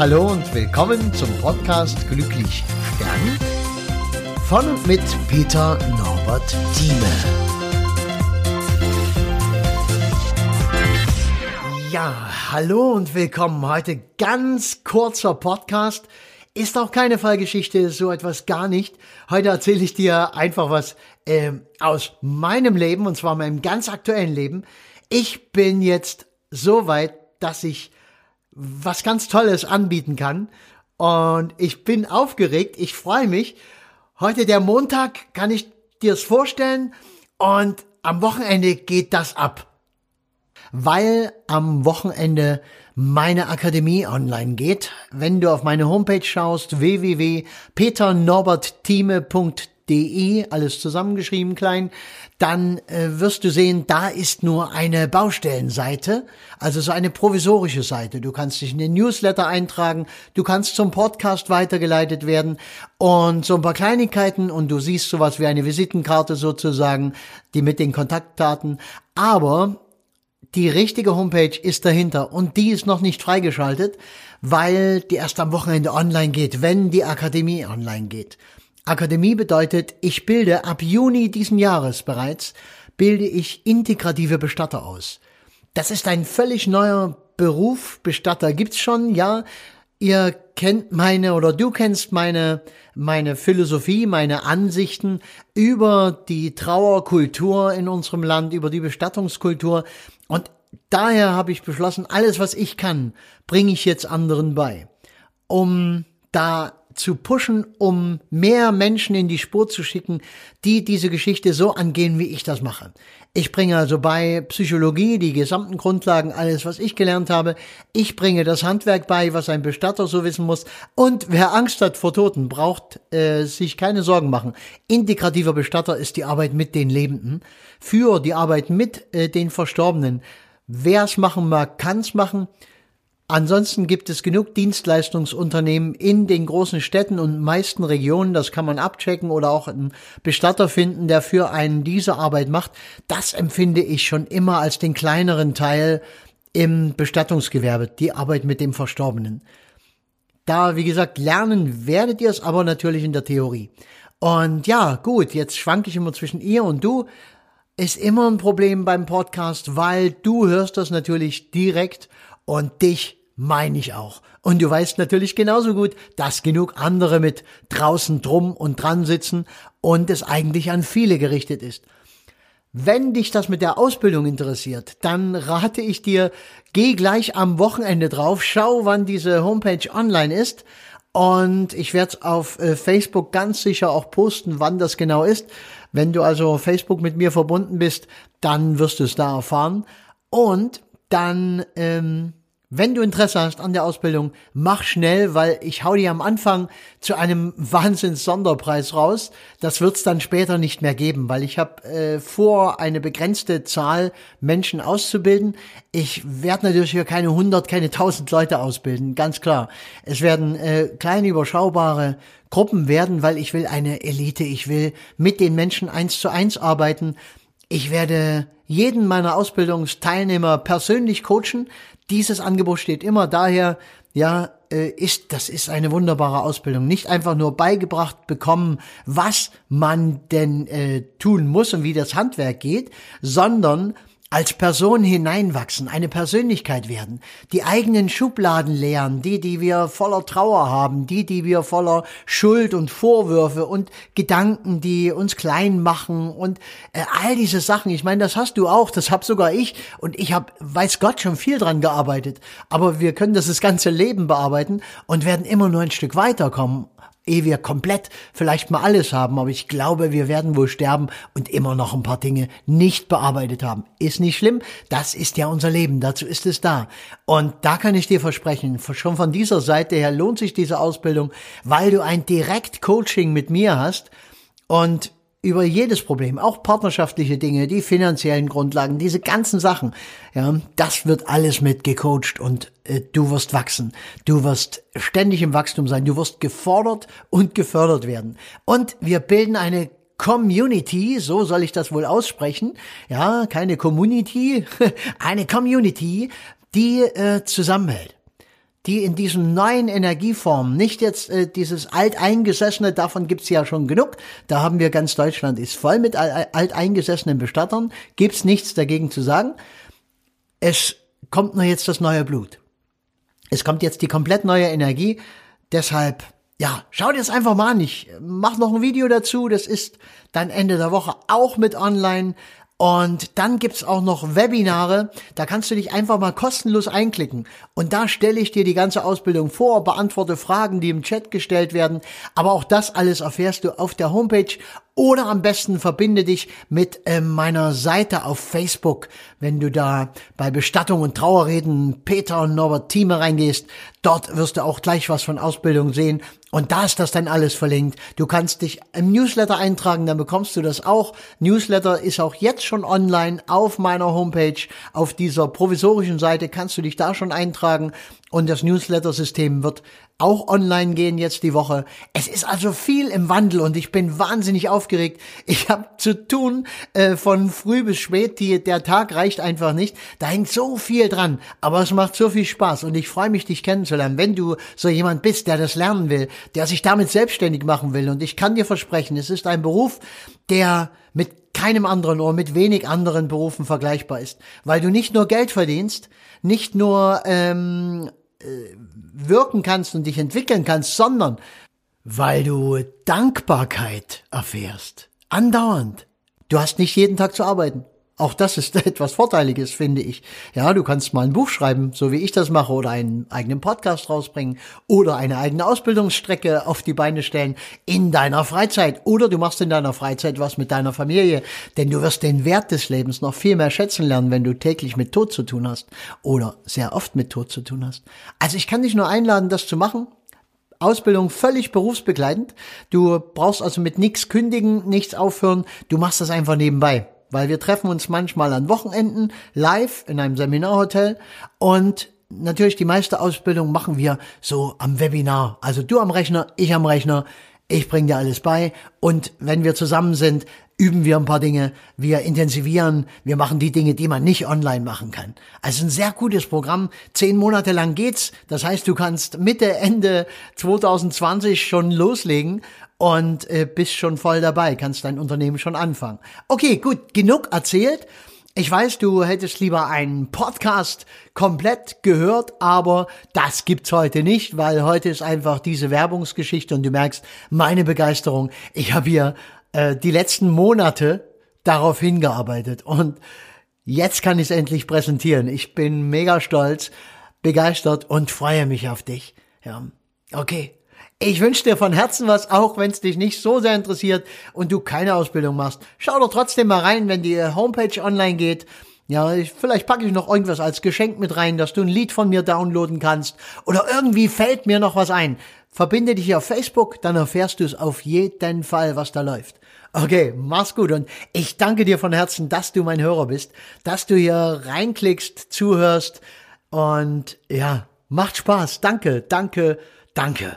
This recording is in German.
hallo und willkommen zum Podcast Glücklich Stern von und mit Peter Norbert Thieme. Ja, hallo und willkommen. Heute ganz kurzer Podcast. Ist auch keine Fallgeschichte, so etwas gar nicht. Heute erzähle ich dir einfach was äh, aus meinem Leben, und zwar meinem ganz aktuellen Leben. Ich bin jetzt so weit, dass ich was ganz Tolles anbieten kann. Und ich bin aufgeregt, ich freue mich. Heute der Montag, kann ich dir es vorstellen. Und am Wochenende geht das ab. Weil am Wochenende meine Akademie online geht. Wenn du auf meine Homepage schaust, www.peternorbertthieme.de de, alles zusammengeschrieben klein, dann äh, wirst du sehen, da ist nur eine Baustellenseite, also so eine provisorische Seite. Du kannst dich in den Newsletter eintragen, du kannst zum Podcast weitergeleitet werden und so ein paar Kleinigkeiten und du siehst sowas wie eine Visitenkarte sozusagen, die mit den Kontaktdaten. Aber die richtige Homepage ist dahinter und die ist noch nicht freigeschaltet, weil die erst am Wochenende online geht, wenn die Akademie online geht. Akademie bedeutet, ich bilde ab Juni diesen Jahres bereits, bilde ich integrative Bestatter aus. Das ist ein völlig neuer Beruf. Bestatter gibt's schon, ja. Ihr kennt meine oder du kennst meine, meine Philosophie, meine Ansichten über die Trauerkultur in unserem Land, über die Bestattungskultur. Und daher habe ich beschlossen, alles, was ich kann, bringe ich jetzt anderen bei, um da zu pushen, um mehr Menschen in die Spur zu schicken, die diese Geschichte so angehen, wie ich das mache. Ich bringe also bei Psychologie die gesamten Grundlagen, alles, was ich gelernt habe. Ich bringe das Handwerk bei, was ein Bestatter so wissen muss. Und wer Angst hat vor Toten, braucht äh, sich keine Sorgen machen. Integrativer Bestatter ist die Arbeit mit den Lebenden, für die Arbeit mit äh, den Verstorbenen. Wer es machen mag, kann es machen. Ansonsten gibt es genug Dienstleistungsunternehmen in den großen Städten und meisten Regionen, das kann man abchecken oder auch einen Bestatter finden, der für einen diese Arbeit macht. Das empfinde ich schon immer als den kleineren Teil im Bestattungsgewerbe, die Arbeit mit dem Verstorbenen. Da, wie gesagt, lernen werdet ihr es aber natürlich in der Theorie. Und ja, gut, jetzt schwanke ich immer zwischen ihr und du. Ist immer ein Problem beim Podcast, weil du hörst das natürlich direkt und dich meine ich auch. Und du weißt natürlich genauso gut, dass genug andere mit draußen drum und dran sitzen und es eigentlich an viele gerichtet ist. Wenn dich das mit der Ausbildung interessiert, dann rate ich dir, geh gleich am Wochenende drauf, schau, wann diese Homepage online ist und ich werde es auf äh, Facebook ganz sicher auch posten, wann das genau ist. Wenn du also auf Facebook mit mir verbunden bist, dann wirst du es da erfahren und dann ähm, wenn du Interesse hast an der Ausbildung, mach schnell, weil ich hau dir am Anfang zu einem Wahnsinns Sonderpreis raus. Das wird's dann später nicht mehr geben, weil ich habe äh, vor, eine begrenzte Zahl Menschen auszubilden. Ich werde natürlich hier keine 100, keine 1000 Leute ausbilden, ganz klar. Es werden äh, kleine, überschaubare Gruppen werden, weil ich will eine Elite, ich will mit den Menschen eins zu eins arbeiten. Ich werde jeden meiner Ausbildungsteilnehmer persönlich coachen. Dieses Angebot steht immer daher, ja, äh, ist, das ist eine wunderbare Ausbildung. Nicht einfach nur beigebracht bekommen, was man denn äh, tun muss und wie das Handwerk geht, sondern als Person hineinwachsen, eine Persönlichkeit werden, die eigenen Schubladen leeren, die, die wir voller Trauer haben, die, die wir voller Schuld und Vorwürfe und Gedanken, die uns klein machen und äh, all diese Sachen. Ich meine, das hast du auch, das hab sogar ich und ich habe, weiß Gott, schon viel dran gearbeitet. Aber wir können das das ganze Leben bearbeiten und werden immer nur ein Stück weiterkommen ehe wir komplett vielleicht mal alles haben, aber ich glaube, wir werden wohl sterben und immer noch ein paar Dinge nicht bearbeitet haben. Ist nicht schlimm, das ist ja unser Leben, dazu ist es da. Und da kann ich dir versprechen, schon von dieser Seite her lohnt sich diese Ausbildung, weil du ein Direkt-Coaching mit mir hast und über jedes Problem, auch partnerschaftliche Dinge, die finanziellen Grundlagen, diese ganzen Sachen, ja, das wird alles mit gecoacht und äh, du wirst wachsen. Du wirst ständig im Wachstum sein. Du wirst gefordert und gefördert werden. Und wir bilden eine Community, so soll ich das wohl aussprechen. Ja, keine Community, eine Community, die äh, zusammenhält die in diesen neuen Energieformen, nicht jetzt äh, dieses alteingesessene, davon gibt's ja schon genug, da haben wir ganz Deutschland ist voll mit alteingesessenen Bestattern, gibt's nichts dagegen zu sagen. Es kommt nur jetzt das neue Blut. Es kommt jetzt die komplett neue Energie, deshalb ja, schau dir das einfach mal an. Ich mach noch ein Video dazu. Das ist dann Ende der Woche auch mit online. Und dann gibt's auch noch Webinare, da kannst du dich einfach mal kostenlos einklicken. Und da stelle ich dir die ganze Ausbildung vor, beantworte Fragen, die im Chat gestellt werden. Aber auch das alles erfährst du auf der Homepage oder am besten verbinde dich mit äh, meiner Seite auf Facebook, wenn du da bei Bestattung und Trauerreden Peter und Norbert Thieme reingehst. Dort wirst du auch gleich was von Ausbildung sehen. Und da ist das dann alles verlinkt. Du kannst dich im Newsletter eintragen, dann bekommst du das auch. Newsletter ist auch jetzt schon online auf meiner Homepage. Auf dieser provisorischen Seite kannst du dich da schon eintragen. Und das Newsletter-System wird auch online gehen jetzt die Woche. Es ist also viel im Wandel und ich bin wahnsinnig aufgeregt. Ich habe zu tun äh, von früh bis spät. Die, der Tag reicht einfach nicht. Da hängt so viel dran, aber es macht so viel Spaß und ich freue mich, dich kennenzulernen. Wenn du so jemand bist, der das lernen will, der sich damit selbstständig machen will und ich kann dir versprechen, es ist ein Beruf, der mit keinem anderen oder mit wenig anderen Berufen vergleichbar ist, weil du nicht nur Geld verdienst, nicht nur ähm, äh, wirken kannst und dich entwickeln kannst, sondern weil du Dankbarkeit erfährst. Andauernd. Du hast nicht jeden Tag zu arbeiten. Auch das ist etwas Vorteiliges, finde ich. Ja, du kannst mal ein Buch schreiben, so wie ich das mache, oder einen eigenen Podcast rausbringen oder eine eigene Ausbildungsstrecke auf die Beine stellen in deiner Freizeit. Oder du machst in deiner Freizeit was mit deiner Familie, denn du wirst den Wert des Lebens noch viel mehr schätzen lernen, wenn du täglich mit Tod zu tun hast oder sehr oft mit Tod zu tun hast. Also ich kann dich nur einladen, das zu machen. Ausbildung völlig berufsbegleitend. Du brauchst also mit nichts kündigen, nichts aufhören. Du machst das einfach nebenbei weil wir treffen uns manchmal an Wochenenden live in einem Seminarhotel und natürlich die meiste Ausbildung machen wir so am Webinar. Also du am Rechner, ich am Rechner, ich bringe dir alles bei und wenn wir zusammen sind, üben wir ein paar Dinge, wir intensivieren, wir machen die Dinge, die man nicht online machen kann. Also ein sehr gutes Programm. Zehn Monate lang geht's. Das heißt, du kannst Mitte, Ende 2020 schon loslegen und äh, bist schon voll dabei, kannst dein Unternehmen schon anfangen. Okay, gut, genug erzählt. Ich weiß, du hättest lieber einen Podcast komplett gehört, aber das gibt's heute nicht, weil heute ist einfach diese Werbungsgeschichte und du merkst meine Begeisterung. Ich habe hier äh, die letzten Monate darauf hingearbeitet und jetzt kann ich es endlich präsentieren. Ich bin mega stolz, begeistert und freue mich auf dich. Ja, okay. Ich wünsche dir von Herzen was, auch wenn es dich nicht so sehr interessiert und du keine Ausbildung machst. Schau doch trotzdem mal rein, wenn die Homepage online geht. Ja, ich, vielleicht packe ich noch irgendwas als Geschenk mit rein, dass du ein Lied von mir downloaden kannst. Oder irgendwie fällt mir noch was ein. Verbinde dich auf Facebook, dann erfährst du es auf jeden Fall, was da läuft. Okay, mach's gut und ich danke dir von Herzen, dass du mein Hörer bist, dass du hier reinklickst, zuhörst und ja, macht Spaß. Danke, danke, danke.